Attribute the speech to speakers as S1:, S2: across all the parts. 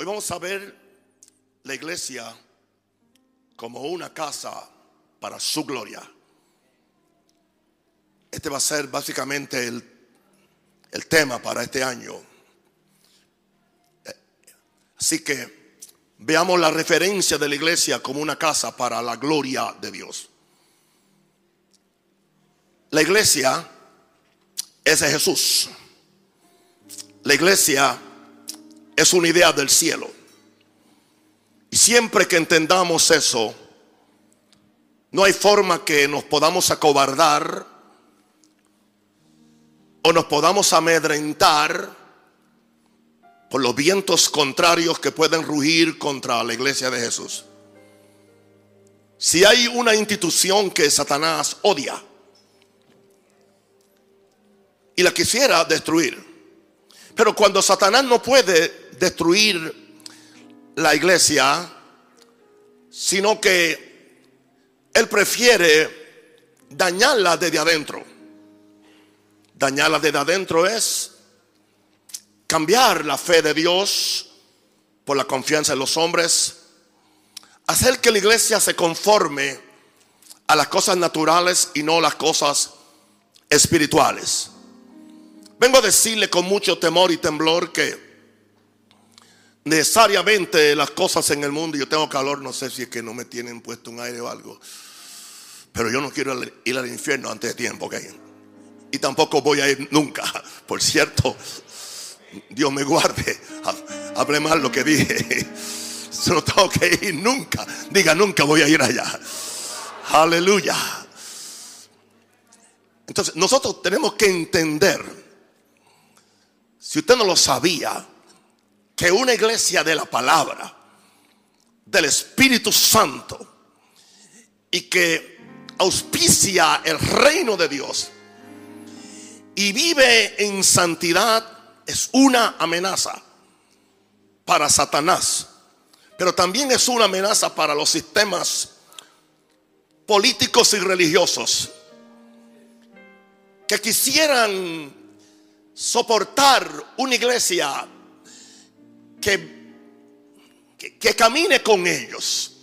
S1: Hoy vamos a ver la iglesia como una casa para su gloria. Este va a ser básicamente el, el tema para este año. Así que veamos la referencia de la iglesia como una casa para la gloria de Dios. La iglesia es Jesús. La iglesia es una idea del cielo. Y siempre que entendamos eso, no hay forma que nos podamos acobardar o nos podamos amedrentar por los vientos contrarios que pueden rugir contra la iglesia de Jesús. Si hay una institución que Satanás odia y la quisiera destruir, pero cuando Satanás no puede destruir la iglesia, sino que él prefiere dañarla desde adentro. Dañarla desde adentro es cambiar la fe de Dios por la confianza en los hombres, hacer que la iglesia se conforme a las cosas naturales y no las cosas espirituales. Vengo a decirle con mucho temor y temblor que necesariamente las cosas en el mundo, yo tengo calor, no sé si es que no me tienen puesto un aire o algo, pero yo no quiero ir al infierno antes de tiempo. Y tampoco voy a ir nunca, por cierto, Dios me guarde, hable mal lo que dije, no tengo que ir nunca, diga nunca voy a ir allá, aleluya. Entonces, nosotros tenemos que entender, si usted no lo sabía, que una iglesia de la palabra, del Espíritu Santo, y que auspicia el reino de Dios y vive en santidad, es una amenaza para Satanás, pero también es una amenaza para los sistemas políticos y religiosos que quisieran soportar una iglesia que, que, camine con ellos,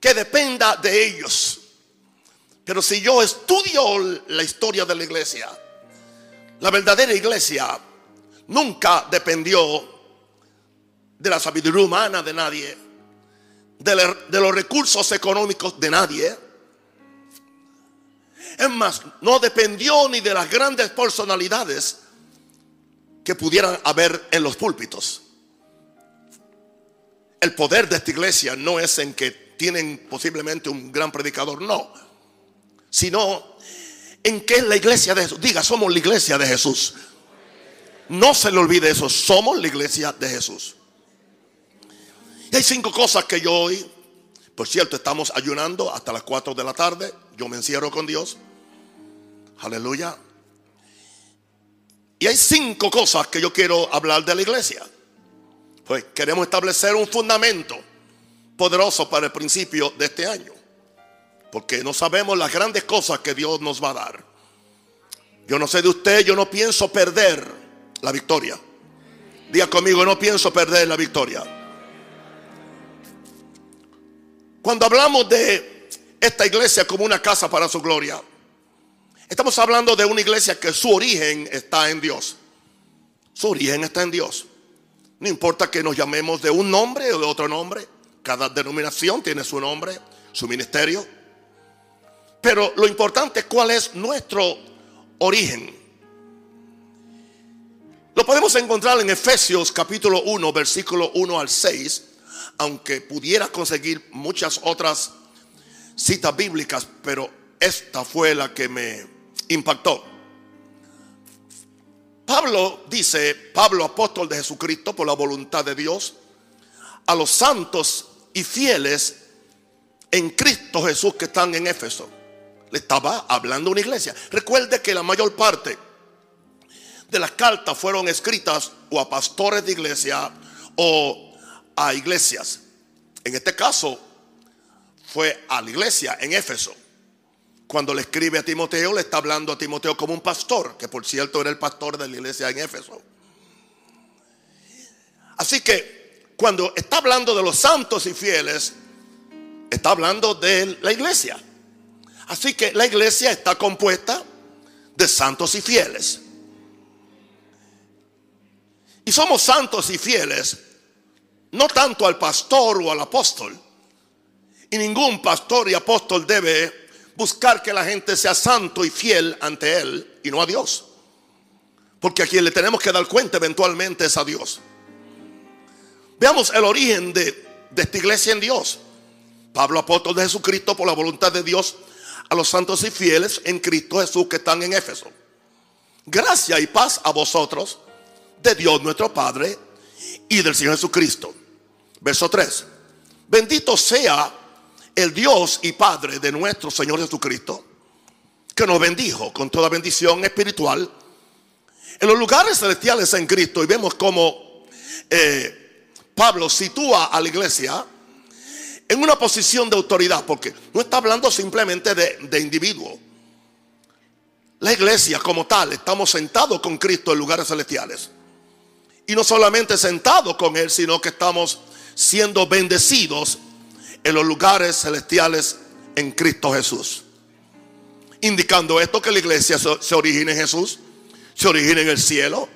S1: que dependa de ellos. Pero si yo estudio la historia de la iglesia, la verdadera iglesia nunca dependió de la sabiduría humana de nadie, de, de, los recursos económicos de nadie. Es más, no dependió ni de las grandes personalidades que pudieran haber en los púlpitos. El poder de esta iglesia no es en que tienen posiblemente un gran predicador, no. Sino en que es la iglesia de Jesús. Diga, somos la iglesia de Jesús. No se le olvide eso, somos la iglesia de Jesús. Y hay cinco cosas que yo hoy, por cierto, estamos ayunando hasta las 4 de la tarde. Yo me encierro con Dios. Aleluya. Y hay cinco cosas que yo quiero hablar de la iglesia. Pues queremos establecer un fundamento poderoso para el principio de este año. Porque no sabemos las grandes cosas que Dios nos va a dar. Yo no sé de usted, yo no pienso perder la victoria. Diga conmigo, no pienso perder la victoria. Cuando hablamos de esta iglesia como una casa para su gloria, estamos hablando de una iglesia que su origen está en Dios. Su origen está en Dios. No importa que nos llamemos de un nombre o de otro nombre. Cada denominación tiene su nombre, su ministerio. Pero lo importante es cuál es nuestro origen. Lo podemos encontrar en Efesios capítulo 1, versículo 1 al 6, aunque pudiera conseguir muchas otras citas bíblicas, pero esta fue la que me impactó. Pablo dice, Pablo apóstol de Jesucristo por la voluntad de Dios, a los santos y fieles en Cristo Jesús que están en Éfeso. Le estaba hablando a una iglesia. Recuerde que la mayor parte de las cartas fueron escritas o a pastores de iglesia o a iglesias. En este caso fue a la iglesia en Éfeso. Cuando le escribe a Timoteo, le está hablando a Timoteo como un pastor, que por cierto era el pastor de la iglesia en Éfeso. Así que cuando está hablando de los santos y fieles, está hablando de la iglesia. Así que la iglesia está compuesta de santos y fieles. Y somos santos y fieles, no tanto al pastor o al apóstol. Y ningún pastor y apóstol debe buscar que la gente sea santo y fiel ante él y no a Dios. Porque a quien le tenemos que dar cuenta eventualmente es a Dios. Veamos el origen de, de esta iglesia en Dios. Pablo, apóstol de Jesucristo, por la voluntad de Dios, a los santos y fieles en Cristo Jesús que están en Éfeso. Gracia y paz a vosotros, de Dios nuestro Padre y del Señor Jesucristo. Verso 3. Bendito sea el Dios y Padre de nuestro Señor Jesucristo, que nos bendijo con toda bendición espiritual en los lugares celestiales en Cristo. Y vemos cómo eh, Pablo sitúa a la iglesia en una posición de autoridad, porque no está hablando simplemente de, de individuo. La iglesia como tal, estamos sentados con Cristo en lugares celestiales. Y no solamente sentados con Él, sino que estamos siendo bendecidos en los lugares celestiales en Cristo Jesús. Indicando esto que la iglesia se origina en Jesús, se origina en el cielo.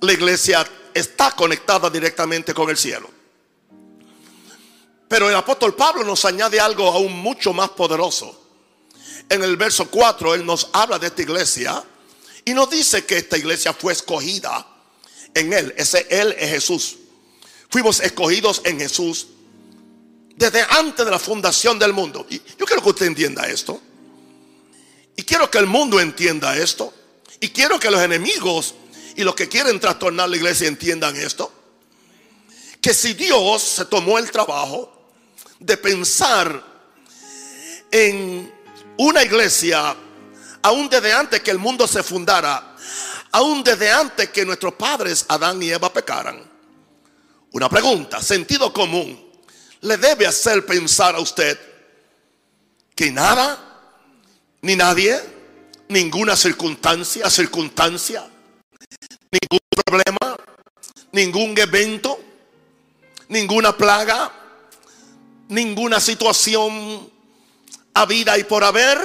S1: La iglesia está conectada directamente con el cielo. Pero el apóstol Pablo nos añade algo aún mucho más poderoso. En el verso 4 él nos habla de esta iglesia y nos dice que esta iglesia fue escogida en él. Ese él es Jesús. Fuimos escogidos en Jesús desde antes de la fundación del mundo. Y yo quiero que usted entienda esto. Y quiero que el mundo entienda esto. Y quiero que los enemigos y los que quieren trastornar la iglesia entiendan esto. Que si Dios se tomó el trabajo de pensar en una iglesia, aún desde antes que el mundo se fundara, aún desde antes que nuestros padres Adán y Eva pecaran. Una pregunta, sentido común, le debe hacer pensar a usted que nada, ni nadie, ninguna circunstancia, circunstancia, ningún problema, ningún evento, ninguna plaga, ninguna situación a vida y por haber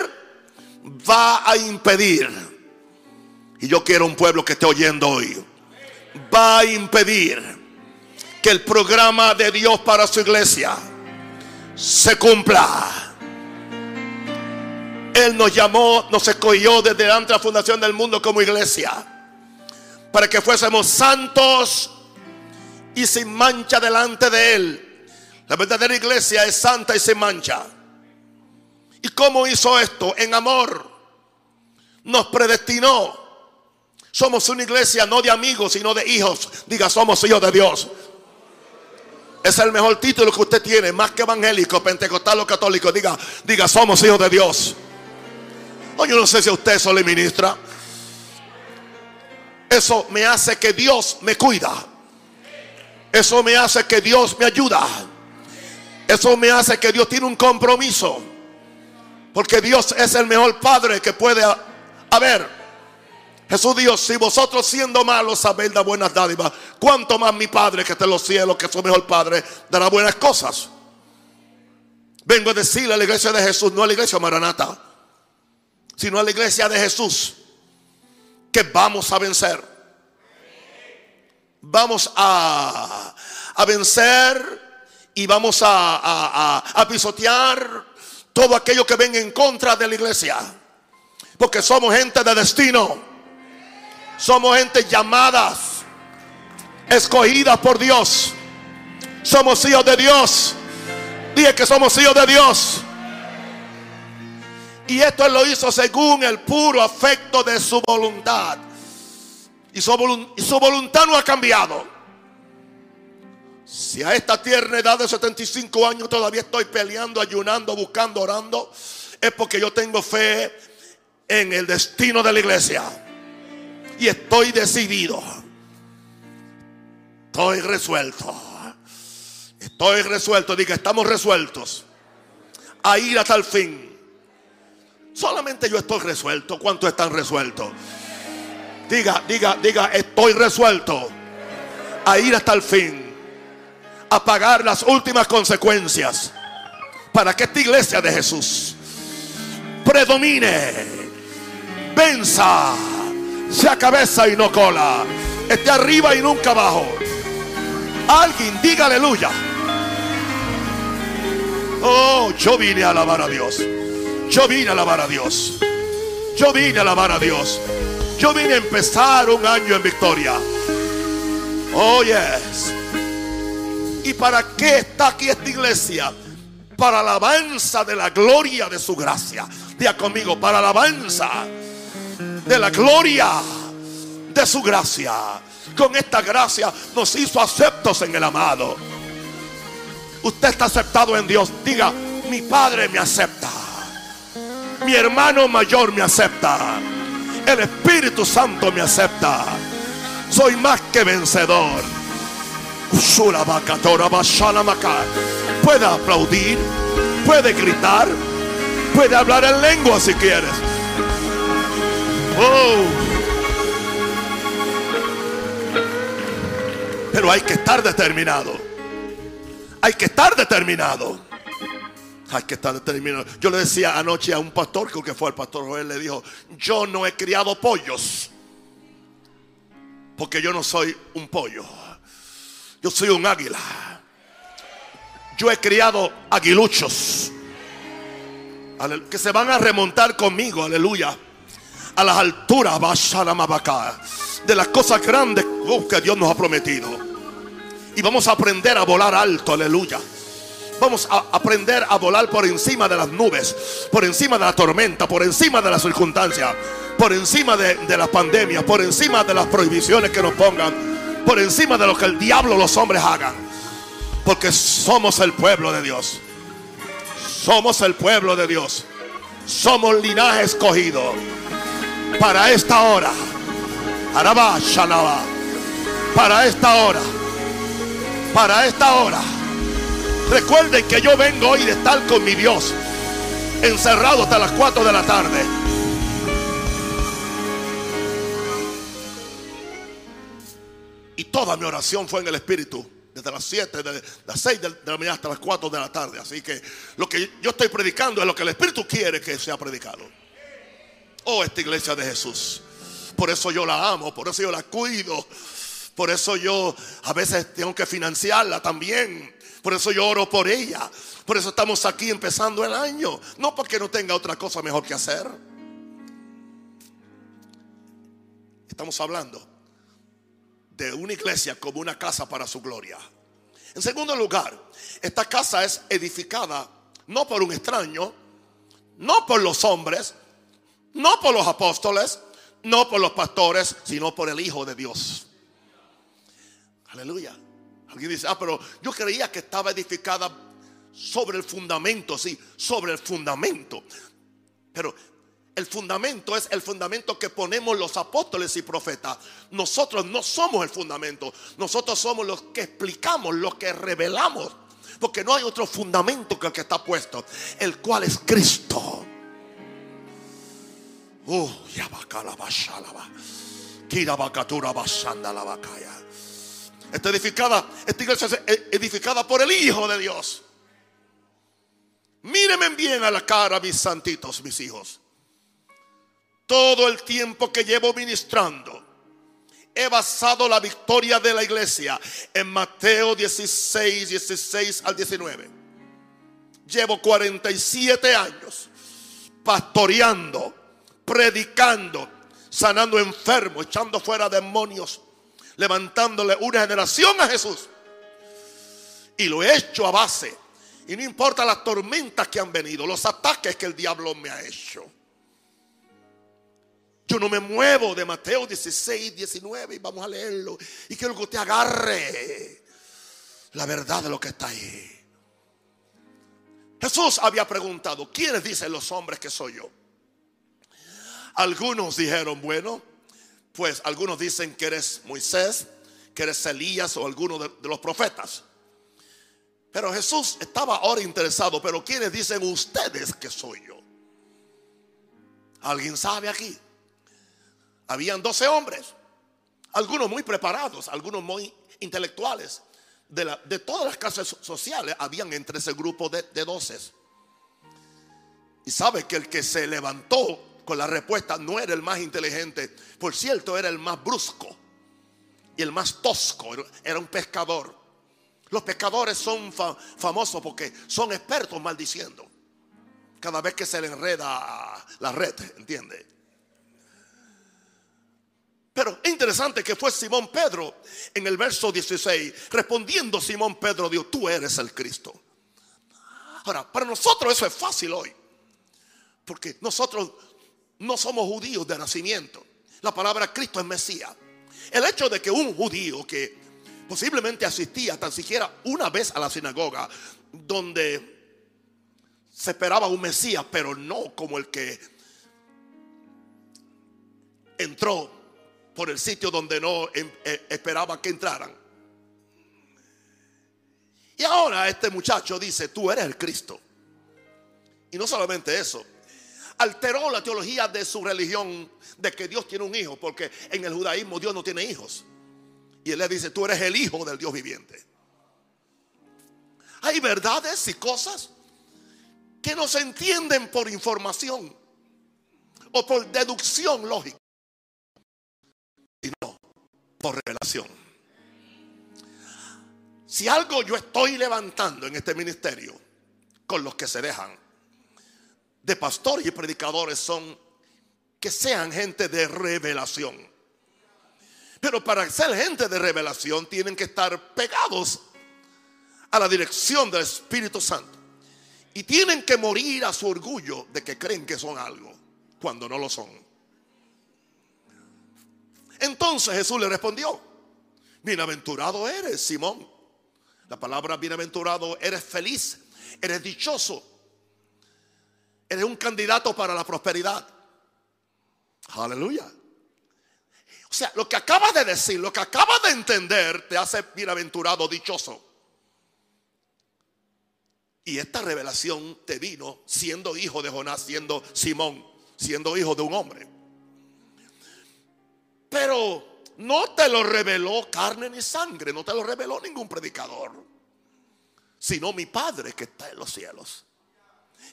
S1: va a impedir. Y yo quiero un pueblo que esté oyendo hoy. Va a impedir que el programa de Dios para su iglesia se cumpla. Él nos llamó, nos escogió desde antes la fundación del mundo como iglesia. Para que fuésemos santos y sin mancha delante de Él la verdadera iglesia es santa y se mancha. ¿Y cómo hizo esto? En amor. Nos predestinó. Somos una iglesia no de amigos, sino de hijos. Diga, somos hijos de Dios. Es el mejor título que usted tiene, más que evangélico, pentecostal o católico. Diga, diga, somos hijos de Dios. Yo no sé si a usted eso le ministra. Eso me hace que Dios me cuida. Eso me hace que Dios me ayuda. Eso me hace que Dios tiene un compromiso. Porque Dios es el mejor Padre que puede haber. Jesús dijo, si vosotros siendo malos sabéis dar buenas dádivas, cuánto más mi Padre que está en los cielos, que es su mejor Padre, dará buenas cosas. Vengo a decirle a la iglesia de Jesús, no a la iglesia Maranata, sino a la iglesia de Jesús, que vamos a vencer. Vamos a, a vencer y vamos a, pisotear todo aquello que venga en contra de la iglesia. Porque somos gente de destino. Somos gente llamadas, escogidas por Dios. Somos hijos de Dios. Dije que somos hijos de Dios. Y esto Él lo hizo según el puro afecto de su voluntad. Y su, y su voluntad no ha cambiado. Si a esta tierna edad de 75 años todavía estoy peleando, ayunando, buscando, orando, es porque yo tengo fe en el destino de la iglesia. Y estoy decidido. Estoy resuelto. Estoy resuelto. Diga, estamos resueltos. A ir hasta el fin. Solamente yo estoy resuelto. ¿Cuántos están resueltos? Diga, diga, diga, estoy resuelto. A ir hasta el fin a pagar las últimas consecuencias para que esta iglesia de Jesús predomine, venza, sea cabeza y no cola, esté arriba y nunca abajo. Alguien diga aleluya. Oh, yo vine a alabar a Dios. Yo vine a alabar a Dios. Yo vine a alabar a Dios. Yo vine a empezar un año en victoria. Oh, yes. ¿Y para qué está aquí esta iglesia? Para alabanza de la gloria de su gracia. Diga conmigo, para alabanza de la gloria de su gracia. Con esta gracia nos hizo aceptos en el amado. Usted está aceptado en Dios. Diga, mi Padre me acepta. Mi hermano mayor me acepta. El Espíritu Santo me acepta. Soy más que vencedor. Puede aplaudir, puede gritar, puede hablar en lengua si quieres. Oh. Pero hay que estar determinado. Hay que estar determinado. Hay que estar determinado. Yo le decía anoche a un pastor, creo que fue el pastor Joel, le dijo, yo no he criado pollos. Porque yo no soy un pollo. Yo soy un águila. Yo he criado aguiluchos. Que se van a remontar conmigo, aleluya. A las alturas, de las cosas grandes que Dios nos ha prometido. Y vamos a aprender a volar alto, aleluya. Vamos a aprender a volar por encima de las nubes, por encima de la tormenta, por encima de las circunstancias, por encima de, de la pandemia, por encima de las prohibiciones que nos pongan, por encima de lo que el diablo los hombres hagan. Porque somos el pueblo de Dios. Somos el pueblo de Dios. Somos linaje escogido. Para esta hora. Araba, Shalaba. Para esta hora. Para esta hora Recuerden que yo vengo hoy de estar con mi Dios, encerrado hasta las 4 de la tarde. Y toda mi oración fue en el Espíritu. Desde las 7, de las 6 de la mañana hasta las 4 de la tarde. Así que lo que yo estoy predicando es lo que el Espíritu quiere que sea predicado. Oh, esta iglesia de Jesús. Por eso yo la amo, por eso yo la cuido. Por eso yo a veces tengo que financiarla también. Por eso yo oro por ella. Por eso estamos aquí empezando el año. No porque no tenga otra cosa mejor que hacer. Estamos hablando de una iglesia como una casa para su gloria. En segundo lugar, esta casa es edificada no por un extraño, no por los hombres, no por los apóstoles, no por los pastores, sino por el Hijo de Dios. Aleluya. Alguien dice, ah, pero yo creía que estaba edificada sobre el fundamento, sí, sobre el fundamento. Pero el fundamento es el fundamento que ponemos los apóstoles y profetas. Nosotros no somos el fundamento. Nosotros somos los que explicamos, los que revelamos. Porque no hay otro fundamento que el que está puesto, el cual es Cristo. La Está edificada, esta iglesia es edificada por el Hijo de Dios. Mírenme bien a la cara, mis santitos, mis hijos. Todo el tiempo que llevo ministrando, he basado la victoria de la iglesia en Mateo 16, 16 al 19. Llevo 47 años pastoreando, predicando, sanando enfermos, echando fuera demonios, levantándole una generación a Jesús. Y lo he hecho a base. Y no importa las tormentas que han venido, los ataques que el diablo me ha hecho. Yo no me muevo de Mateo 16, 19 y vamos a leerlo. Y quiero que te agarre la verdad de lo que está ahí. Jesús había preguntado, ¿quiénes dicen los hombres que soy yo? Algunos dijeron, bueno, pues algunos dicen que eres Moisés, que eres Elías o alguno de, los profetas. Pero Jesús estaba ahora interesado, pero ¿quiénes dicen ustedes que soy yo? ¿Alguien sabe aquí? Habían 12 hombres, algunos muy preparados, algunos muy intelectuales, de, la- de todas las clases so- sociales, habían entre ese grupo de, de doces. Y sabe que el que se levantó con la respuesta no era el más inteligente, por cierto, era el más brusco y el más tosco, era- un pescador. Los pescadores son fa- famosos porque son expertos maldiciendo. Cada vez que se le enreda la red, ¿entiende? Pero es interesante que fue Simón Pedro en el verso 16, respondiendo Simón Pedro, dijo, tú eres el Cristo. Ahora, para nosotros eso es fácil hoy, porque nosotros no somos judíos de nacimiento. La palabra Cristo es Mesías. El hecho de que un judío que posiblemente asistía tan siquiera una vez a la sinagoga, donde se esperaba un Mesías, pero no como el que entró por el sitio donde no em- eh, esperaba que entraran. Y ahora este muchacho dice, tú eres el Cristo. Y no solamente eso, alteró la teología de su religión de que Dios tiene un hijo, porque en el judaísmo Dios no tiene hijos. Y él le dice, tú eres el hijo del Dios viviente. Hay verdades y cosas que no se entienden por información o por deducción lógica, sino por revelación. Si algo yo estoy levantando en este ministerio con los que se dejan de pastores y predicadores son que sean gente de revelación. Pero para ser gente de revelación tienen que estar pegados a la dirección del Espíritu Santo. Y tienen que morir a su orgullo de que creen que son algo cuando no lo son. Entonces Jesús le respondió, bienaventurado eres, Simón. La palabra bienaventurado, eres feliz, eres dichoso, eres un candidato para la prosperidad. Aleluya. O sea, lo que acabas de decir, lo que acabas de entender, te hace bienaventurado, dichoso. Y esta revelación te vino siendo hijo de Jonás, siendo Simón, siendo hijo de un hombre. Pero no te lo reveló carne ni sangre, no te lo reveló ningún predicador, sino mi Padre que está en los cielos.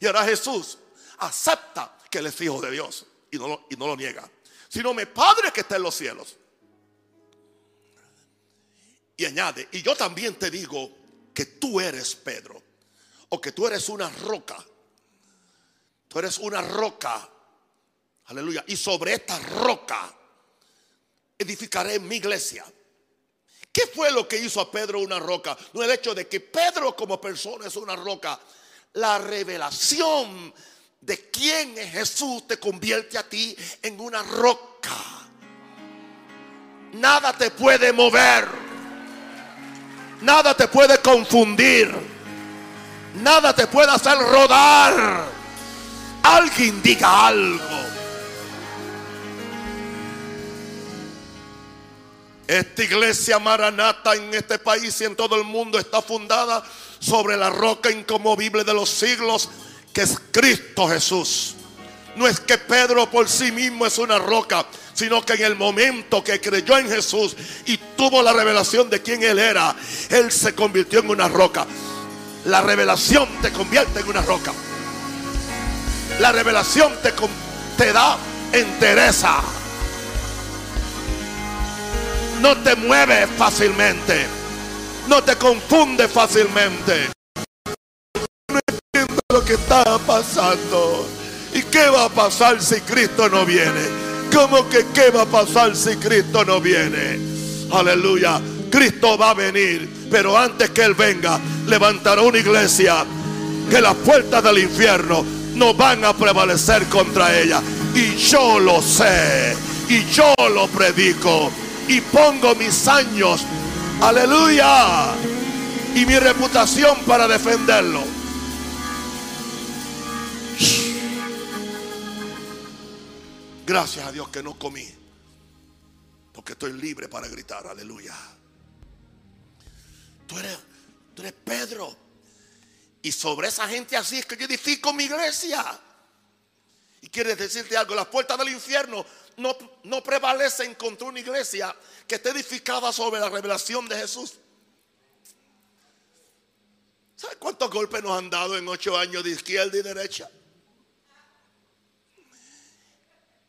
S1: Y ahora Jesús acepta que él es hijo de Dios y no lo, y no lo niega, sino mi Padre que está en los cielos. Y añade, y yo también te digo que tú eres Pedro, o que tú eres una roca. Tú eres una roca. Aleluya. Y sobre esta roca edificaré mi iglesia. ¿Qué fue lo que hizo a Pedro una roca? No el hecho de que Pedro como persona es una roca. La revelación de quién es Jesús te convierte a ti en una roca. Nada te puede mover. Nada te puede confundir. Nada te puede hacer rodar. Alguien diga algo. Esta iglesia maranata en este país y en todo el mundo está fundada sobre la roca inconmovible de los siglos, que es Cristo Jesús. No es que Pedro por sí mismo es una roca, sino que en el momento que creyó en Jesús y tuvo la revelación de quién Él era, Él se convirtió en una roca. La revelación te convierte en una roca. La revelación te, te da entereza. No te mueves fácilmente. No te confunde fácilmente. No entiendo lo que está pasando. ¿Y qué va a pasar si Cristo no viene? ¿Cómo que qué va a pasar si Cristo no viene? Aleluya. Cristo va a venir, pero antes que Él venga, levantará una iglesia que las puertas del infierno no van a prevalecer contra ella. Y yo lo sé, y yo lo predico, y pongo mis años, aleluya, y mi reputación para defenderlo. Gracias a Dios que no comí, porque estoy libre para gritar, aleluya. Tú eres, eres Pedro. Y sobre esa gente así es que yo edifico mi iglesia. Y quieres decirte algo, las puertas del infierno no, no prevalecen contra una iglesia que esté edificada sobre la revelación de Jesús. ¿Sabe cuántos golpes nos han dado en ocho años de izquierda y derecha?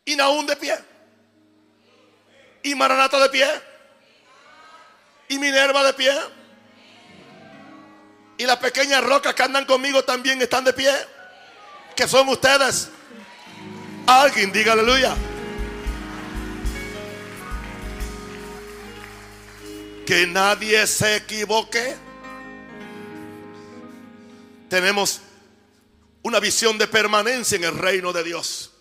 S1: Y Naún de pie. Y Maranata de pie. Y Minerva de pie. Y las pequeñas rocas que andan conmigo también están de pie. Que son ustedes. Alguien diga aleluya. Que nadie se equivoque. Tenemos una visión de permanencia en el reino de Dios.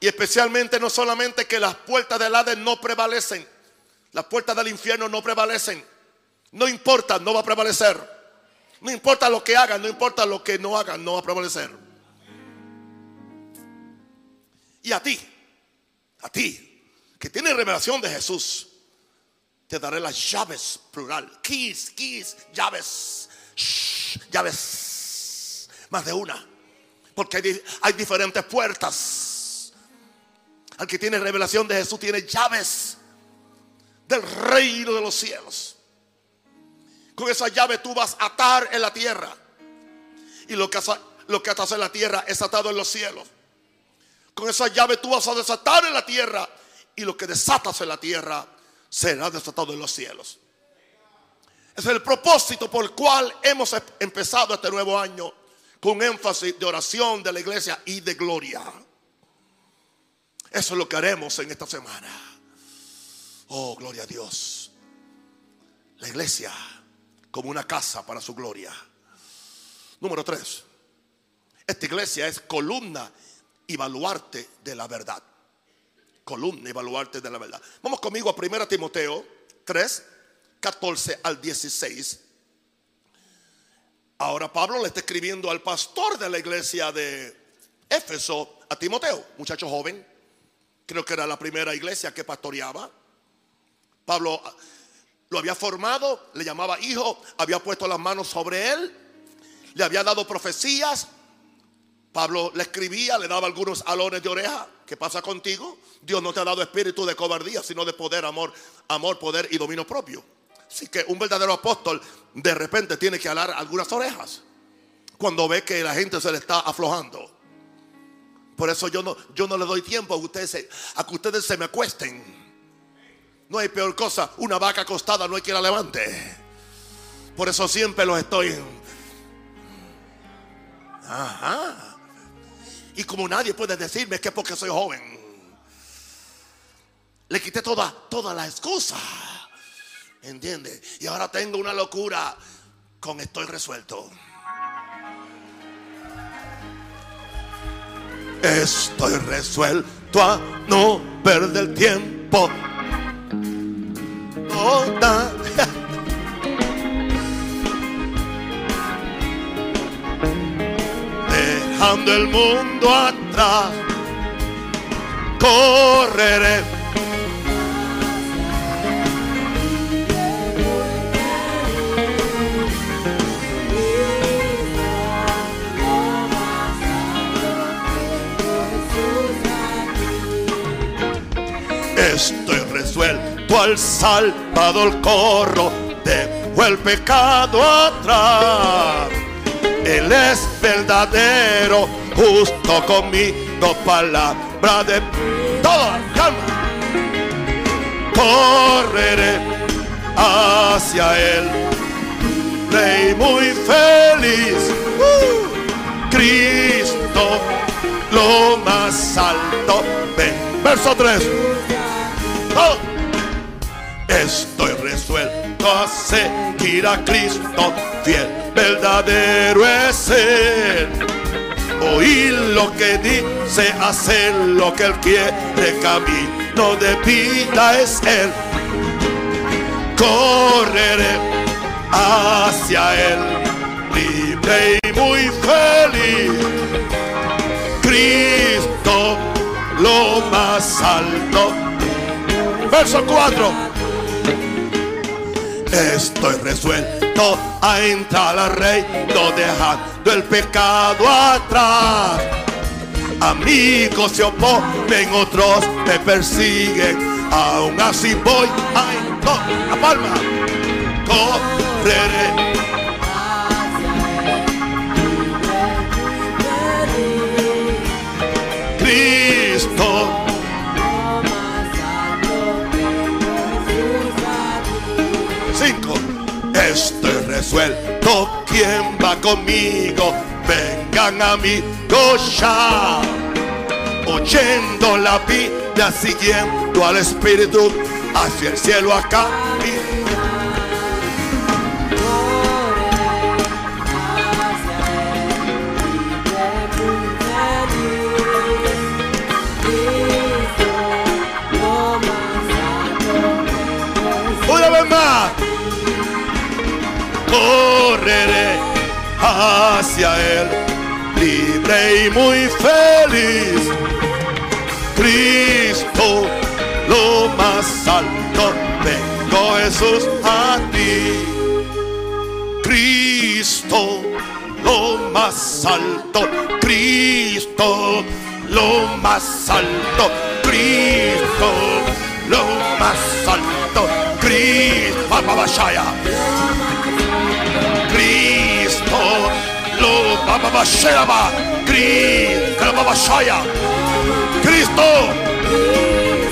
S1: Y especialmente no solamente que las puertas del Hades no prevalecen, las puertas del infierno no prevalecen. No importa, no va a prevalecer. No importa lo que hagan, no importa lo que no hagan, no va a prevalecer. Y a ti, a ti, que tienes revelación de Jesús, te daré las llaves, plural. Keys, keys, llaves. llaves. Más de una. Porque hay, hay diferentes puertas. Al que tiene revelación de Jesús tiene llaves del reino de los cielos. Con esa llave tú vas a atar en la tierra. Y lo que, lo que atas en la tierra es atado en los cielos. Con esa llave tú vas a desatar en la tierra. Y lo que desatas en la tierra será desatado en los cielos. Es el propósito por el cual hemos empezado este nuevo año con énfasis de oración de la iglesia y de gloria. Eso es lo que haremos en esta semana. Oh, gloria a Dios. La iglesia como una casa para su gloria. Número tres. Esta iglesia es columna y baluarte de la verdad. Columna y de la verdad. Vamos conmigo a 1 Timoteo 3, 14 al 16. Ahora Pablo le está escribiendo al pastor de la iglesia de Éfeso a Timoteo, muchacho joven. Creo que era la primera iglesia que pastoreaba. Pablo lo había formado, le llamaba hijo, había puesto las manos sobre él, le había dado profecías. Pablo le escribía, le daba algunos alones de oreja. ¿Qué pasa contigo? Dios no te ha dado espíritu de cobardía, sino de poder, amor, amor, poder y dominio propio. Así que un verdadero apóstol de repente tiene que alar algunas orejas cuando ve que la gente se le está aflojando. Por eso yo no, yo no le doy tiempo a ustedes, a que ustedes se me acuesten. No hay peor cosa. Una vaca acostada no hay que la levante. Por eso siempre los estoy. Ajá. Y como nadie puede decirme que porque soy joven, le quité toda, toda la excusa. ¿Entiende? Y ahora tengo una locura con estoy resuelto. Estoy resuelto a no perder tiempo Dejando el mundo atrás, correré. Estoy resuelto al Salvador corro, dejo el pecado atrás. Él es verdadero, justo conmigo, palabra de todo, calma. Correré hacia él, rey muy feliz. Uh, Cristo, lo más alto. Verso 3. Estoy resuelto a seguir a Cristo, fiel, verdadero es Él. Oír lo que dice, hacer lo que Él quiere, camino de vida es Él. Correré hacia Él, libre y muy feliz. Cristo, lo más alto. Verso 4 Estoy resuelto a entrar al reino dejando el pecado atrás. Amigos se oponen, otros me persiguen. Aún así voy a encontrar la palma. Correré. Cristo. Estoy resuelto. ¿Quién va conmigo? Vengan a mí, ya. Oyendo la vida, siguiendo al Espíritu hacia el cielo acá. Hacia Él, libre y muy feliz. Cristo, lo más alto, vengo Jesús a ti. Cristo, lo más alto, Cristo, lo más alto, Cristo, lo más alto, Cristo, Babashaya. Cristo,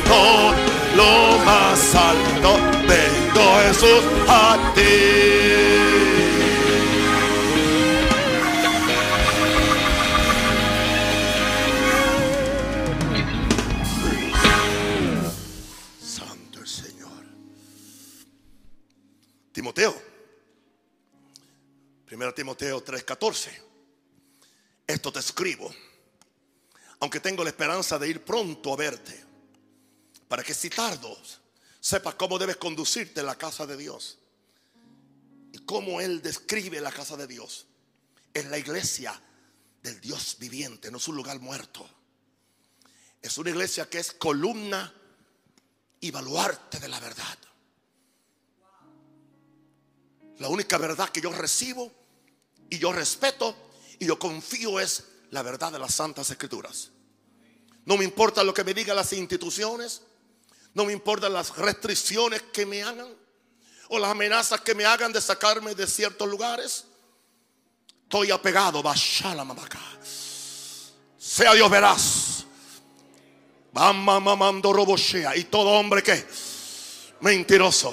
S1: Cristo, lo más alto, vengo Jesús a ti. Santo el Señor. Timoteo. 1 Timoteo 3:14. Esto te escribo, aunque tengo la esperanza de ir pronto a verte, para que si tardo sepas cómo debes conducirte en la casa de Dios. Y cómo Él describe la casa de Dios. Es la iglesia del Dios viviente, no es un lugar muerto. Es una iglesia que es columna y baluarte de la verdad. La única verdad que yo recibo y yo respeto y yo confío es la verdad de las santas escrituras. No me importa lo que me digan las instituciones, no me importan las restricciones que me hagan o las amenazas que me hagan de sacarme de ciertos lugares. Estoy apegado, sea Dios veraz. mamando roboshea y todo hombre que mentiroso.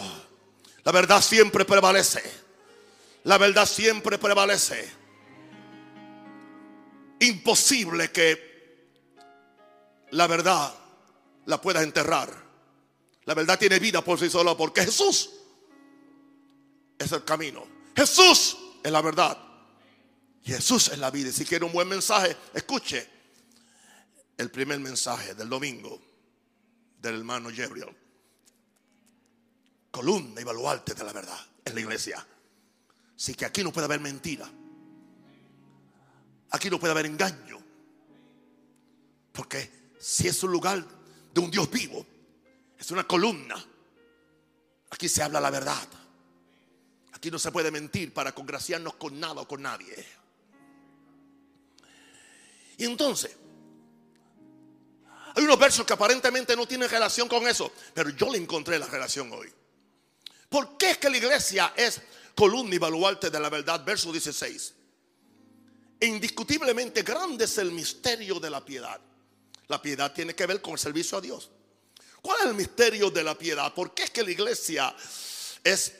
S1: La verdad siempre prevalece la verdad siempre prevalece. Imposible que la verdad la puedas enterrar. La verdad tiene vida por sí sola porque Jesús es el camino. Jesús es la verdad. Jesús es la vida. Y si quiere un buen mensaje, escuche el primer mensaje del domingo del hermano Gabriel. Columna y baluarte de la verdad en la iglesia. Así que aquí no puede haber mentira. Aquí no puede haber engaño. Porque si es un lugar de un Dios vivo, es una columna. Aquí se habla la verdad. Aquí no se puede mentir para congraciarnos con nada o con nadie. Y entonces, hay unos versos que aparentemente no tienen relación con eso, pero yo le encontré la relación hoy. ¿Por qué es que la iglesia es columna y baluarte de la verdad, verso 16. Indiscutiblemente grande es el misterio de la piedad. La piedad tiene que ver con el servicio a Dios. ¿Cuál es el misterio de la piedad? ¿Por qué es que la iglesia es,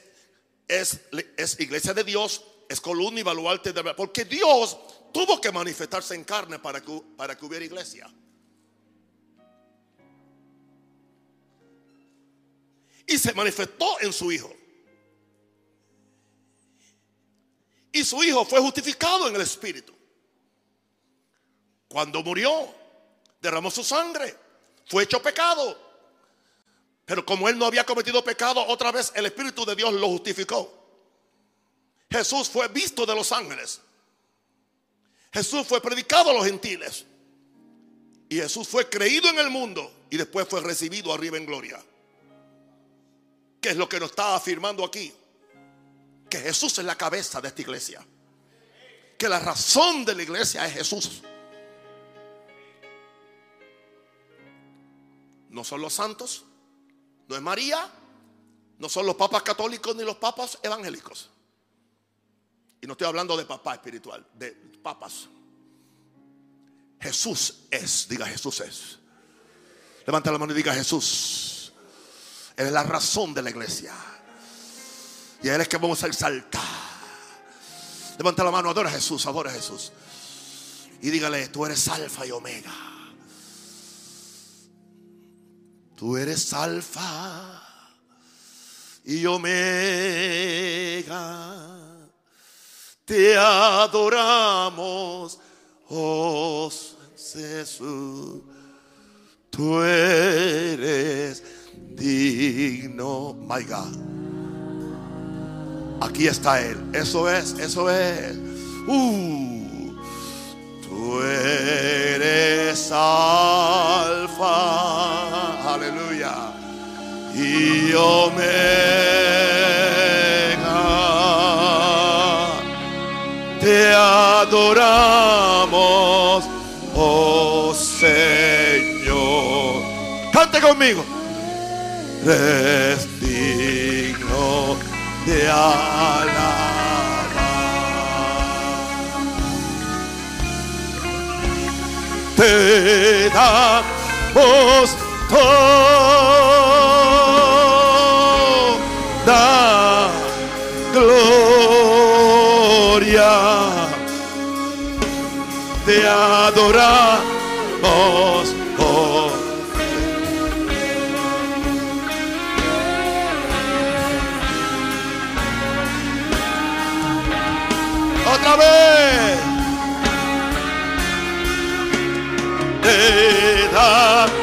S1: es, es iglesia de Dios? Es columna y baluarte de la. Porque Dios tuvo que manifestarse en carne para que, para que hubiera iglesia. Y se manifestó en su Hijo. Y su hijo fue justificado en el Espíritu. Cuando murió, derramó su sangre, fue hecho pecado. Pero como él no había cometido pecado, otra vez el Espíritu de Dios lo justificó. Jesús fue visto de los ángeles. Jesús fue predicado a los gentiles. Y Jesús fue creído en el mundo y después fue recibido arriba en gloria. ¿Qué es lo que nos está afirmando aquí? que Jesús es la cabeza de esta iglesia. Que la razón de la iglesia es Jesús. No son los santos, no es María, no son los papas católicos ni los papas evangélicos. Y no estoy hablando de papá espiritual, de papas. Jesús es, diga Jesús es. Levanta la mano y diga Jesús. Él es la razón de la iglesia. Y Él es que vamos a exaltar. Levanta la mano, adora a Jesús, adora a Jesús. Y dígale, tú eres alfa y omega. Tú eres alfa y omega. Te adoramos, oh Jesús. Tú eres digno, my God. Aquí está Él. Eso es, eso es. Uh, eres alfa. Aleluya. Y omega. Te adoramos, oh Señor. Cante conmigo. Eres digno de alabar. Te damos toda gloria. Te adoramos. Oh. Otra vez. Te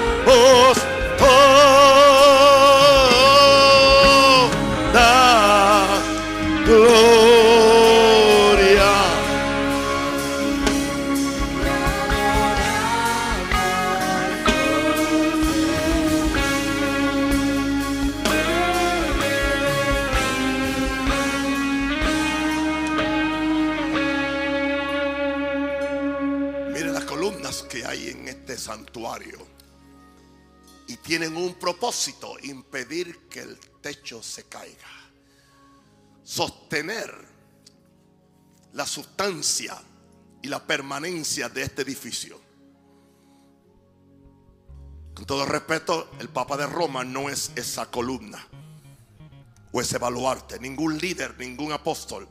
S1: impedir que el techo se caiga. Sostener la sustancia y la permanencia de este edificio. Con todo respeto, el Papa de Roma no es esa columna o ese baluarte. Ningún líder, ningún apóstol.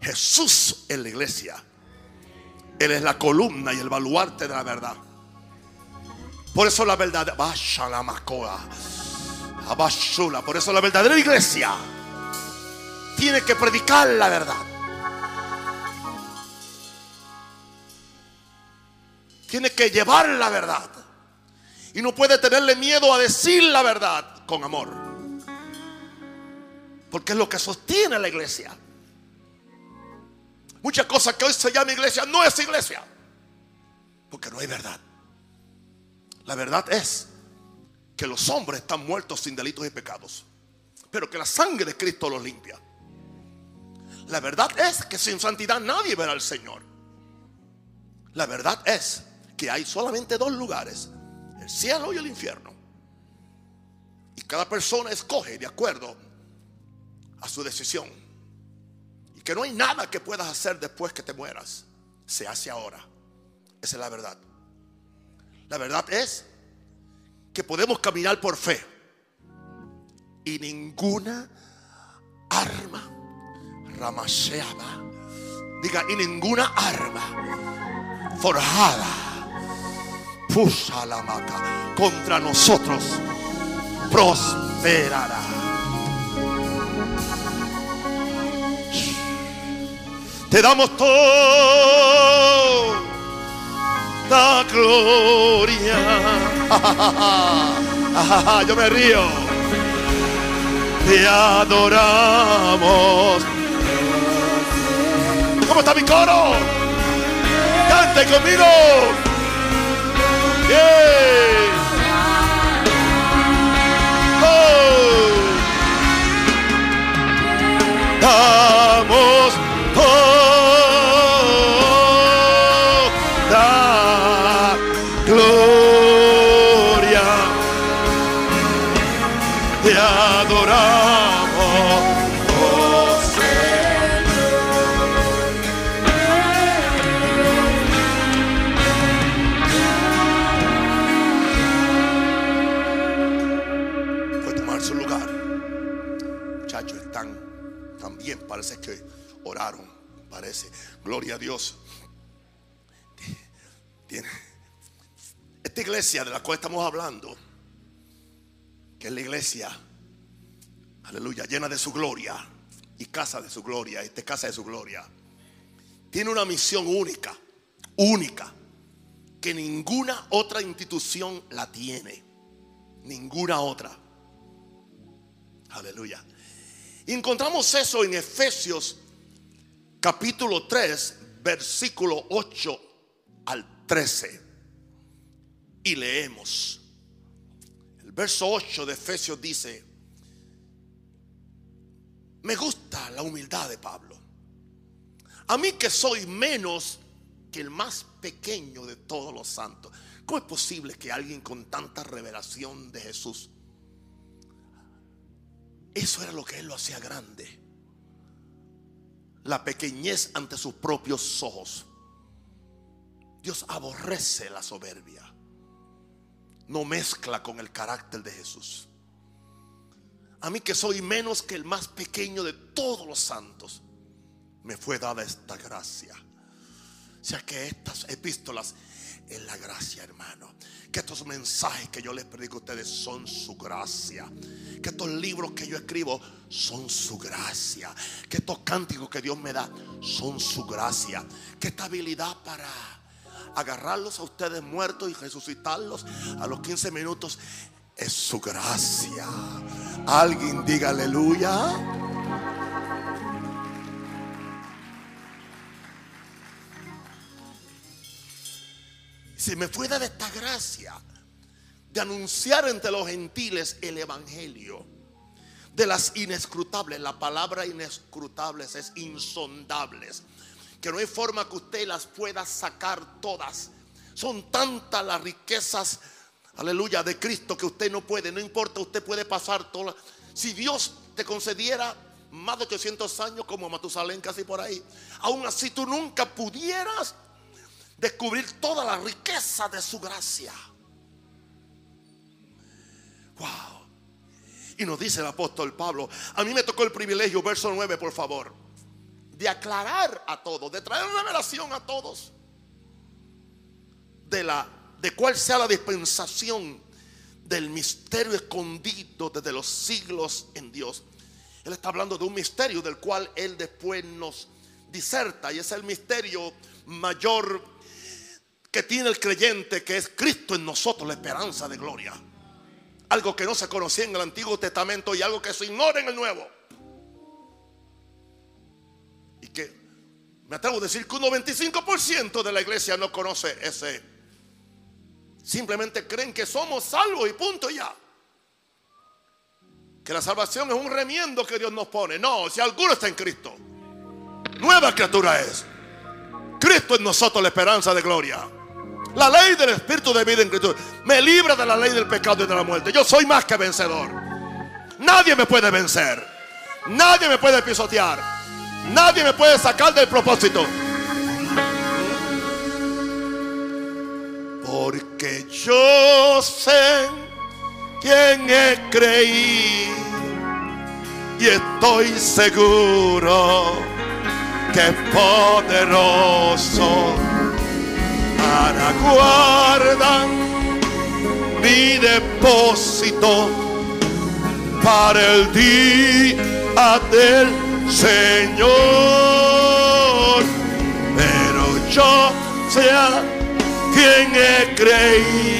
S1: Jesús en la iglesia. Él es la columna y el baluarte de la verdad. Por eso la verdad, vaya la macoa, abashula. Por eso la verdadera iglesia tiene que predicar la verdad. Tiene que llevar la verdad. Y no puede tenerle miedo a decir la verdad con amor. Porque es lo que sostiene la iglesia. Muchas cosas que hoy se llama iglesia no es iglesia. Porque no hay verdad. La verdad es que los hombres están muertos sin delitos y pecados. Pero que la sangre de Cristo los limpia. La verdad es que sin santidad nadie verá al Señor. La verdad es que hay solamente dos lugares. El cielo y el infierno. Y cada persona escoge de acuerdo a su decisión. Y que no hay nada que puedas hacer después que te mueras. Se hace ahora. Esa es la verdad. La verdad es que podemos caminar por fe. Y ninguna arma ramasheaba. Diga, y ninguna arma forjada pusa la maca contra nosotros prosperará. Te damos todo la gloria. Yo me río. Te adoramos. ¿Cómo está mi coro? Cante conmigo. Yeah. Oh. Iglesia de la cual estamos hablando, que es la iglesia, aleluya, llena de su gloria y casa de su gloria, esta casa de su gloria, tiene una misión única, única, que ninguna otra institución la tiene, ninguna otra. Aleluya. Encontramos eso en Efesios capítulo 3, versículo 8 al 13. Y leemos. El verso 8 de Efesios dice, me gusta la humildad de Pablo. A mí que soy menos que el más pequeño de todos los santos. ¿Cómo es posible que alguien con tanta revelación de Jesús eso era lo que él lo hacía grande. La pequeñez ante sus propios ojos. Dios aborrece la soberbia. No mezcla con el carácter de Jesús. A mí que soy menos que el más pequeño de todos los santos, me fue dada esta gracia. O sea que estas epístolas es la gracia, hermano. Que estos mensajes que yo les predico a ustedes son su gracia. Que estos libros que yo escribo son su gracia. Que estos cánticos que Dios me da son su gracia. Que esta habilidad para agarrarlos a ustedes muertos y resucitarlos a los 15 minutos es su gracia. Alguien diga aleluya. Se me fue dada esta gracia de anunciar entre los gentiles el evangelio de las inescrutables. La palabra inescrutables es insondables. Que no hay forma que usted las pueda sacar todas. Son tantas las riquezas, aleluya, de Cristo que usted no puede. No importa, usted puede pasar todas. Si Dios te concediera más de 800 años como Matusalén casi por ahí, aún así tú nunca pudieras descubrir toda la riqueza de su gracia. Wow. Y nos dice el apóstol Pablo, a mí me tocó el privilegio, verso 9, por favor, de aclarar a todos, de traer revelación a todos de la de cuál sea la dispensación del misterio escondido desde los siglos en Dios. Él está hablando de un misterio del cual él después nos diserta y es el misterio mayor que tiene el creyente, que es Cristo en nosotros, la esperanza de gloria. Algo que no se conocía en el Antiguo Testamento y algo que se ignora en el Nuevo. Que me atrevo a decir que un 95% de la iglesia no conoce ese. Simplemente creen que somos salvos y punto ya. Que la salvación es un remiendo que Dios nos pone. No, si alguno está en Cristo, nueva criatura es. Cristo en nosotros la esperanza de gloria. La ley del Espíritu de vida en Cristo me libra de la ley del pecado y de la muerte. Yo soy más que vencedor. Nadie me puede vencer. Nadie me puede pisotear. Nadie me puede sacar del propósito. Porque yo sé quién he creído y estoy seguro que es poderoso para guardar mi depósito para el día del Señor. Pero yo sea quien he creído.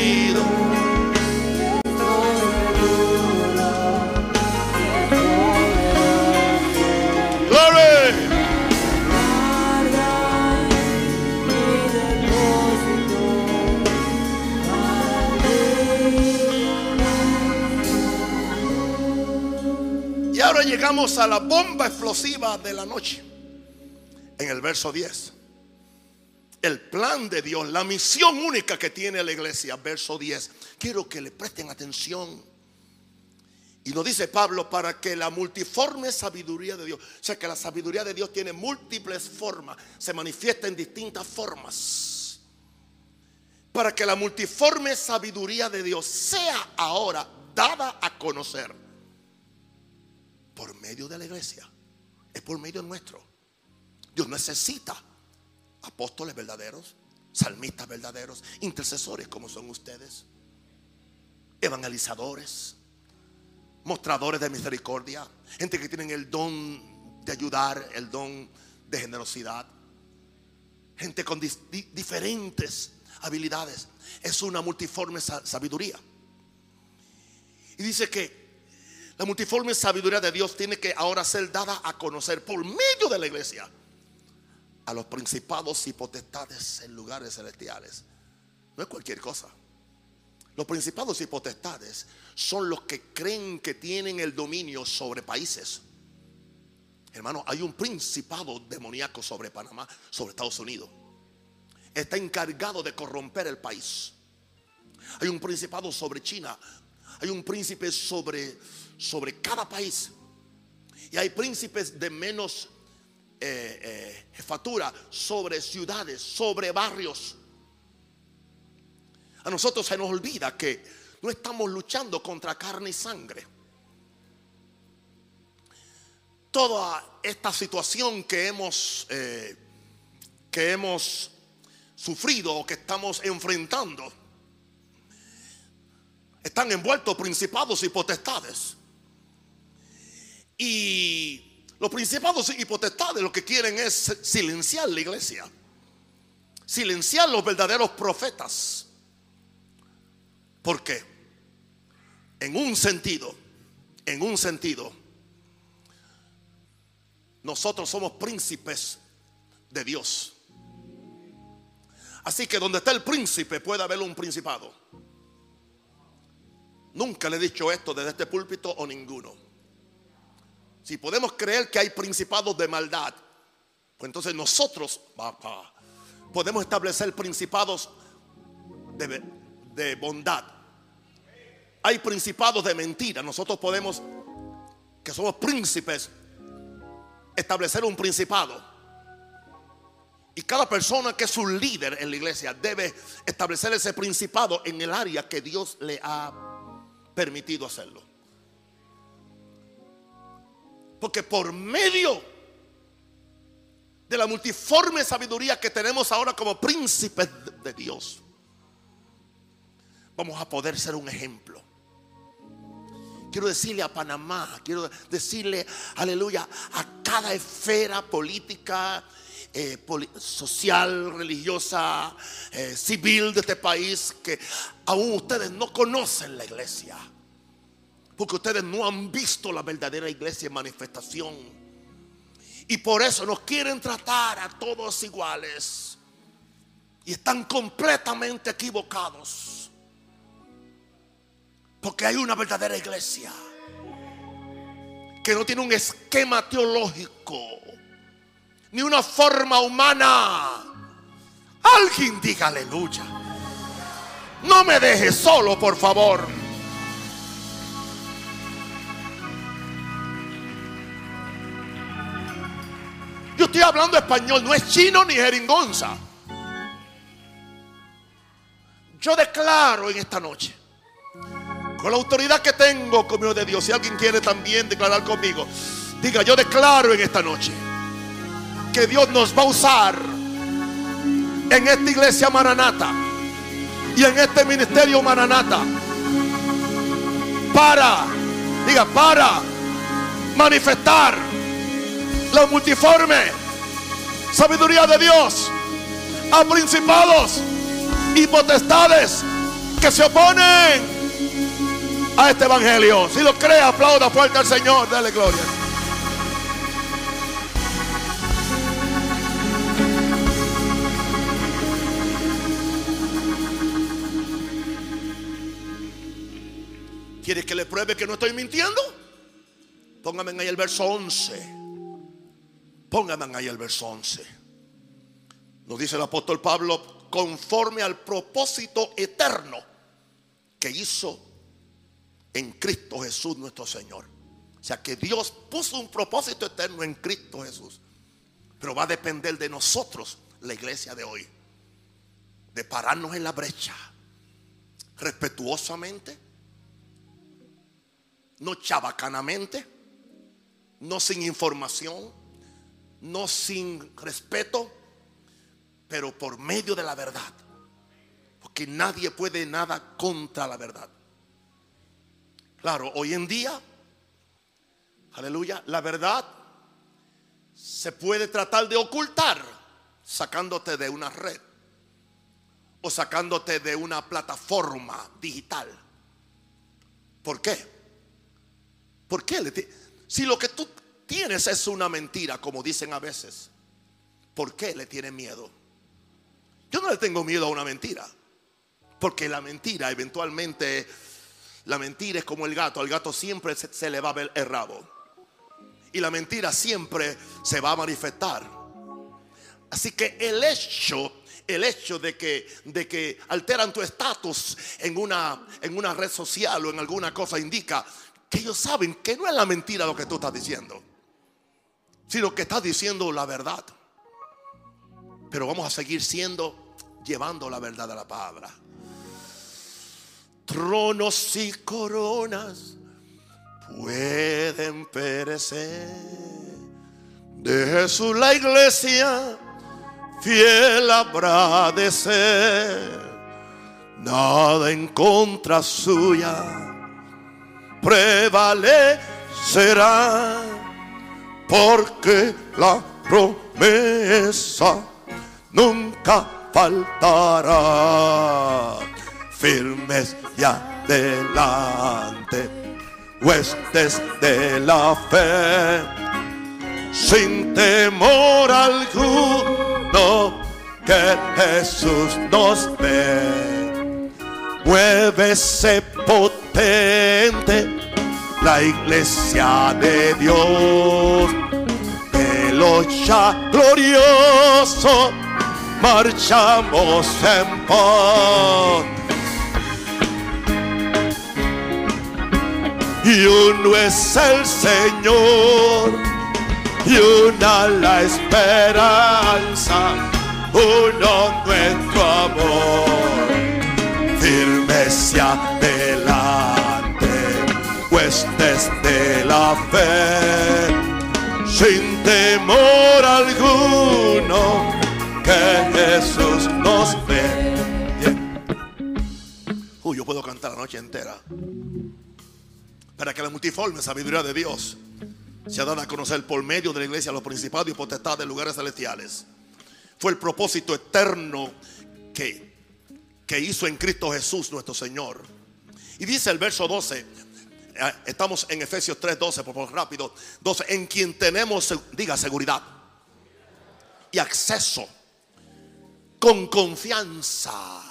S1: Llegamos a la bomba explosiva de la noche. En el verso 10. El plan de Dios, la misión única que tiene la iglesia, verso 10. Quiero que le presten atención. Y nos dice Pablo para que la multiforme sabiduría de Dios, o sea que la sabiduría de Dios tiene múltiples formas, se manifiesta en distintas formas. Para que la multiforme sabiduría de Dios sea ahora dada a conocer por medio de la iglesia. es por medio nuestro. Dios necesita apóstoles verdaderos, salmistas verdaderos, intercesores como son ustedes, evangelizadores, mostradores de misericordia, gente que tienen el don de ayudar, el don de generosidad, gente con diferentes habilidades. Es una multiforme sabiduría. Y dice que la multiforme sabiduría de Dios tiene que ahora ser dada a conocer por medio de la iglesia a los principados y potestades en lugares celestiales. No es cualquier cosa. Los principados y potestades son los que creen que tienen el dominio sobre países. Hermano, hay un principado demoníaco sobre Panamá, sobre Estados Unidos. Está encargado de corromper el país. Hay un principado sobre China. Hay un príncipe sobre, sobre cada país. Y hay príncipes de menos eh, eh, jefatura sobre ciudades, sobre barrios. A nosotros se nos olvida que no estamos luchando contra carne y sangre. Toda esta situación que hemos, eh, que hemos sufrido o que estamos enfrentando, están envueltos principados y potestades. Y los principados y potestades lo que quieren es silenciar la iglesia, silenciar los verdaderos profetas. ¿Por qué? En un sentido, en un sentido, nosotros somos príncipes de Dios. Así que donde está el príncipe puede haber un principado. Nunca le he dicho esto desde este púlpito o ninguno. Si podemos creer que hay principados de maldad, pues entonces nosotros podemos establecer principados de, de bondad. Hay principados de mentira. Nosotros podemos, que somos príncipes, establecer un principado. Y cada persona que es un líder en la iglesia debe establecer ese principado en el área que Dios le ha permitido hacerlo. Porque por medio de la multiforme sabiduría que tenemos ahora como príncipes de Dios, vamos a poder ser un ejemplo. Quiero decirle a Panamá, quiero decirle, aleluya, a cada esfera política, eh, social, religiosa, eh, civil de este país, que aún ustedes no conocen la iglesia. Porque ustedes no han visto la verdadera iglesia en manifestación. Y por eso nos quieren tratar a todos iguales. Y están completamente equivocados. Porque hay una verdadera iglesia que no tiene un esquema teológico ni una forma humana. Alguien diga aleluya. No me deje solo, por favor. Estoy hablando español, no es chino ni jeringonza. Yo declaro en esta noche con la autoridad que tengo conmigo de Dios. Si alguien quiere también declarar conmigo, diga, yo declaro en esta noche que Dios nos va a usar en esta iglesia Maranata y en este ministerio Maranata para, diga, para manifestar la multiforme sabiduría de Dios a principados y potestades que se oponen a este evangelio. Si lo cree, aplauda fuerte al Señor. Dale gloria. ¿Quieres que le pruebe que no estoy mintiendo? Póngame ahí el verso 11. Póngame ahí el verso 11. Nos dice el apóstol Pablo, conforme al propósito eterno que hizo en Cristo Jesús nuestro Señor. O sea que Dios puso un propósito eterno en Cristo Jesús. Pero va a depender de nosotros, la iglesia de hoy, de pararnos en la brecha, respetuosamente, no chabacanamente, no sin información, no sin respeto, pero por medio de la verdad. Porque nadie puede nada contra la verdad. Claro, hoy en día, aleluya, la verdad se puede tratar de ocultar sacándote de una red o sacándote de una plataforma digital. ¿Por qué? ¿Por qué? Si lo que tú tienes es una mentira, como dicen a veces, ¿por qué le tienes miedo? Yo no le tengo miedo a una mentira, porque la mentira eventualmente, la mentira es como el gato, al gato siempre se, le va a ver el rabo. Y la mentira siempre se va a manifestar. Así que el hecho el hecho de que, de que alteran tu estatus en una, en una red social o en alguna cosa indica que ellos saben que no es la mentira lo que tú estás diciendo, sino que estás diciendo la verdad. Pero vamos a seguir siendo, llevando la verdad de la palabra. Tronos y coronas pueden perecer. De Jesús la iglesia fiel habrá de ser. Nada en contra suya prevalecerá, porque la promesa nunca faltará. Firmes y adelante, huestes de la fe, sin temor alguno que Jesús nos ve. Muévese potente la iglesia de Dios. Ya glorioso marchamos en paz. Y uno es el Señor y una la esperanza, uno nuestro amor. Firme hacia adelante, pues desde la fe, sin temor alguno, que Jesús nos ve. Uy, yo puedo cantar la noche entera para que la multiforme sabiduría de Dios se ha dado a conocer por medio de la iglesia los principados y potestades de lugares celestiales. Fue el propósito eterno que, que hizo en Cristo Jesús nuestro Señor. Y dice el verso 12, eh, estamos en Efesios 3, 12, por favor, rápido. 12, en quien tenemos, diga, seguridad y acceso con confianza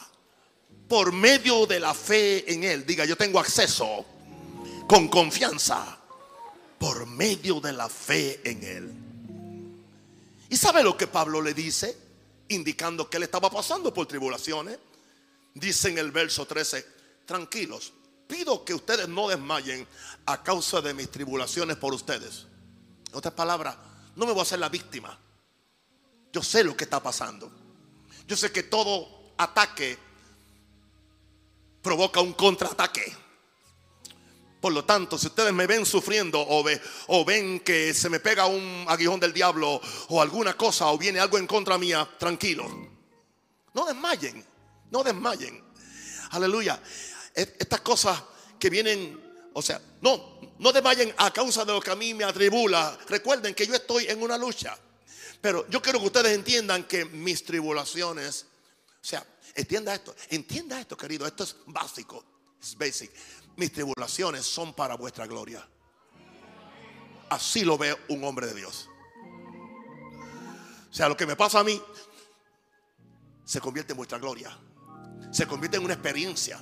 S1: por medio de la fe en Él. Diga, yo tengo acceso con confianza por medio de la fe en Él. ¿Y sabe lo que Pablo le dice? Indicando que él estaba pasando por tribulaciones. Dice en el verso 13, tranquilos, pido que ustedes no desmayen a causa de mis tribulaciones por ustedes. En otras palabras, no me voy a hacer la víctima. Yo sé lo que está pasando. Yo sé que todo ataque provoca un contraataque. Por lo tanto, si ustedes me ven sufriendo o, o, ven que se me pega un aguijón del diablo o alguna cosa o viene algo en contra mía, tranquilos. No desmayen, no desmayen. Aleluya. E, estas cosas que vienen, o sea, no, no desmayen a causa de lo que a mí me atribula. Recuerden que yo estoy en una lucha. Pero yo quiero que ustedes entiendan que mis tribulaciones, o sea, entienda esto, entienda esto, querido, esto es básico, es basic mis tribulaciones son para vuestra gloria. Así lo ve un hombre de Dios. O sea, lo que me pasa a mí se convierte en vuestra gloria. Se convierte en una experiencia.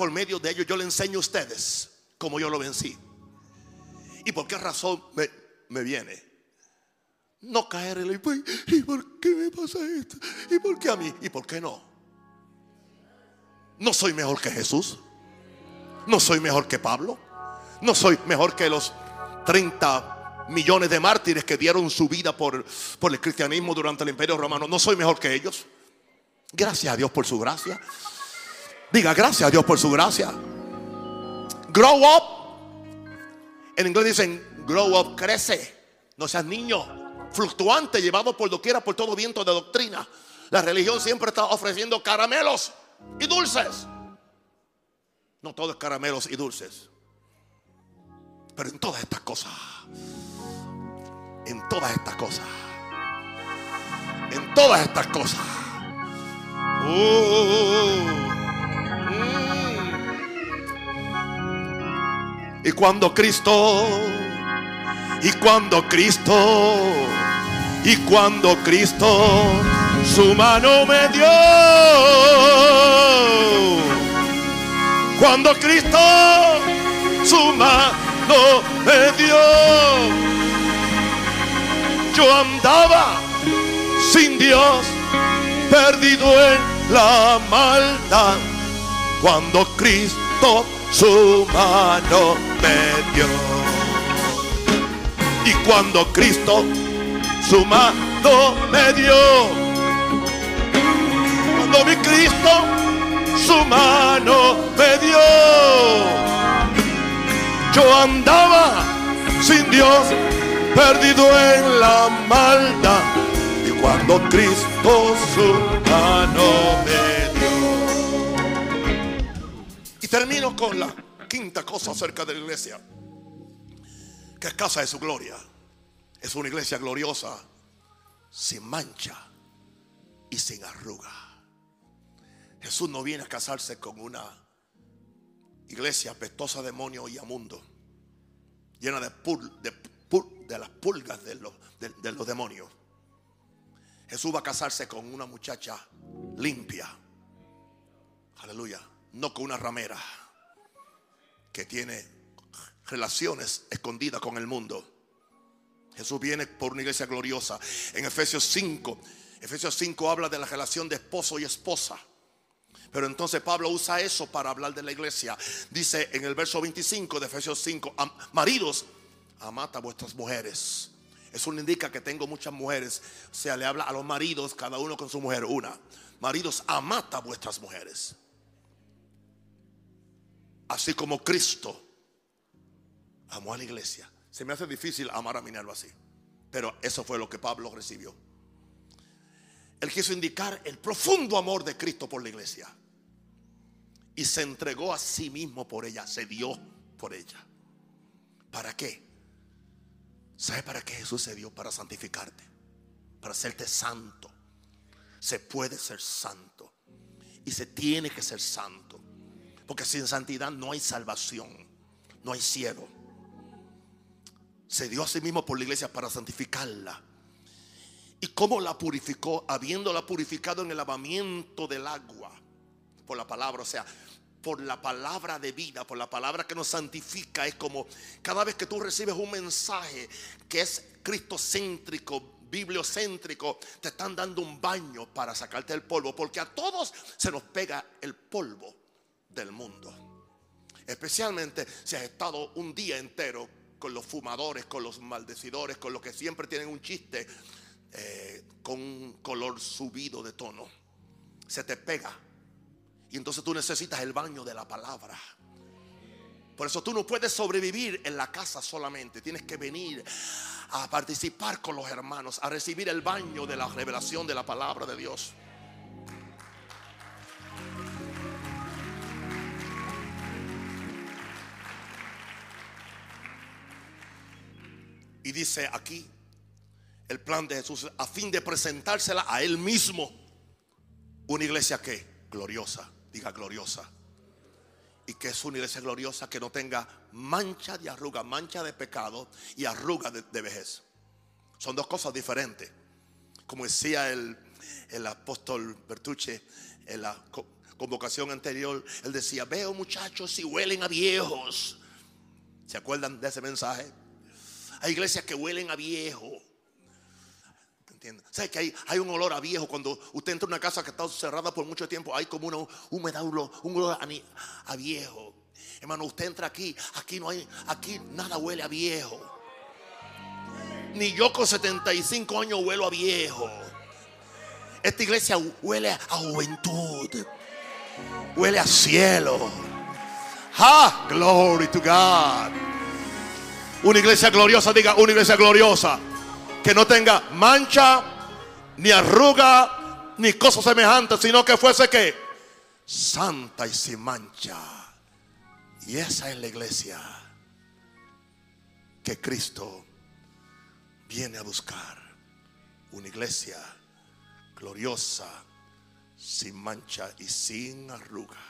S1: Por medio de ello yo le enseño a ustedes cómo yo lo vencí. ¿Y por qué razón me, viene? No caer en el... ¿Y por qué me pasa esto? ¿Y por qué a mí? ¿Y por qué no? No soy mejor que Jesús. No soy mejor que Pablo. No soy mejor que los 30 millones de mártires que dieron su vida por el cristianismo durante el imperio romano. No soy mejor que ellos. Gracias a Dios por su gracia. Diga gracias a Dios por su gracia. Grow up. En inglés dicen Grow up, crece. No seas niño, fluctuante, llevado por doquiera por todo viento de doctrina. La religión siempre está ofreciendo caramelos y dulces. No todo es caramelos y dulces. Pero en todas estas cosas, en todas estas cosas, en todas estas cosas. Uh, mm. Y cuando Cristo, y cuando Cristo, y cuando Cristo su mano me dio, cuando Cristo su mano me dio, yo andaba sin Dios, perdido en la maldad, cuando Cristo su mano me dio. Y cuando Cristo su mano me dio, cuando mi Cristo su mano me dio, yo andaba sin Dios, perdido en la maldad cuando Cristo su mano me dio. Termino con la quinta cosa acerca de la iglesia, que es casa de su gloria. Es una iglesia gloriosa, sin mancha y sin arruga. Jesús no viene a casarse con una iglesia apestosa, demonio y amundo, llena de, de, las pulgas de los, de los demonios. Jesús va a casarse con una muchacha limpia. Aleluya. No con una ramera que tiene relaciones escondidas con el mundo. Jesús viene por una iglesia gloriosa. En Efesios 5, Efesios 5 habla de la relación de esposo y esposa. Pero entonces Pablo usa eso para hablar de la iglesia. Dice en el verso 25 de Efesios 5, maridos, amad a vuestras mujeres eso le indica que tengo muchas mujeres. O sea, le habla a los maridos, cada uno con su mujer, una. Maridos, amad a vuestras mujeres. Así como Cristo amó a la iglesia. Se me hace difícil amar a Minerva así. Pero eso fue lo que Pablo recibió. Él quiso indicar el profundo amor de Cristo por la iglesia. Y se entregó a sí mismo por ella. Se dio por ella. ¿Para qué? ¿Sabe para qué Jesús se dio? Para santificarte, para hacerte santo. Se puede ser santo y se tiene que ser santo. Porque sin santidad no hay salvación, no hay cielo. Se dio a sí mismo por la iglesia para santificarla. ¿Y cómo la purificó? Habiéndola purificado en el lavamiento del agua por la palabra. O sea, por la palabra de vida, por la palabra que nos santifica. Es como cada vez que tú recibes un mensaje que es cristocéntrico, bibliocéntrico, te están dando un baño para sacarte el polvo, porque a todos se nos pega el polvo del mundo. Especialmente si has estado un día entero con los fumadores, con los maldecidores, con los que siempre tienen un chiste eh, con un color subido de tono. Se te pega y entonces tú necesitas el baño de la palabra. Por eso tú no puedes sobrevivir en la casa solamente. Tienes que venir a participar con los hermanos, a recibir el baño de la revelación de la palabra de Dios. Y dice aquí el plan de Jesús a fin de presentársela a él mismo. Una iglesia que gloriosa diga gloriosa. Y que es una iglesia gloriosa que no tenga mancha de arruga, mancha de pecado y arruga de, vejez. Son dos cosas diferentes. Como decía el, el apóstol Bertucci en la convocación anterior, él decía, veo muchachos y huelen a viejos. ¿Se acuerdan de ese mensaje? Hay iglesias que huelen a viejo. ¿Sabe que hay, hay, un olor a viejo cuando usted entra en una casa que está cerrada por mucho tiempo? Hay como una humedad, un olor, a, viejo. Hermano, usted entra aquí, aquí no hay, aquí nada huele a viejo. Ni yo con 75 años huelo a viejo. Esta iglesia huele a juventud. Huele a cielo. Ah, glory to God. Una iglesia gloriosa, diga, una iglesia gloriosa. Que no tenga mancha, ni arruga, ni cosas semejantes, sino que fuese que santa y sin mancha. Y esa es la iglesia que Cristo viene a buscar. Una iglesia gloriosa, sin mancha y sin arruga.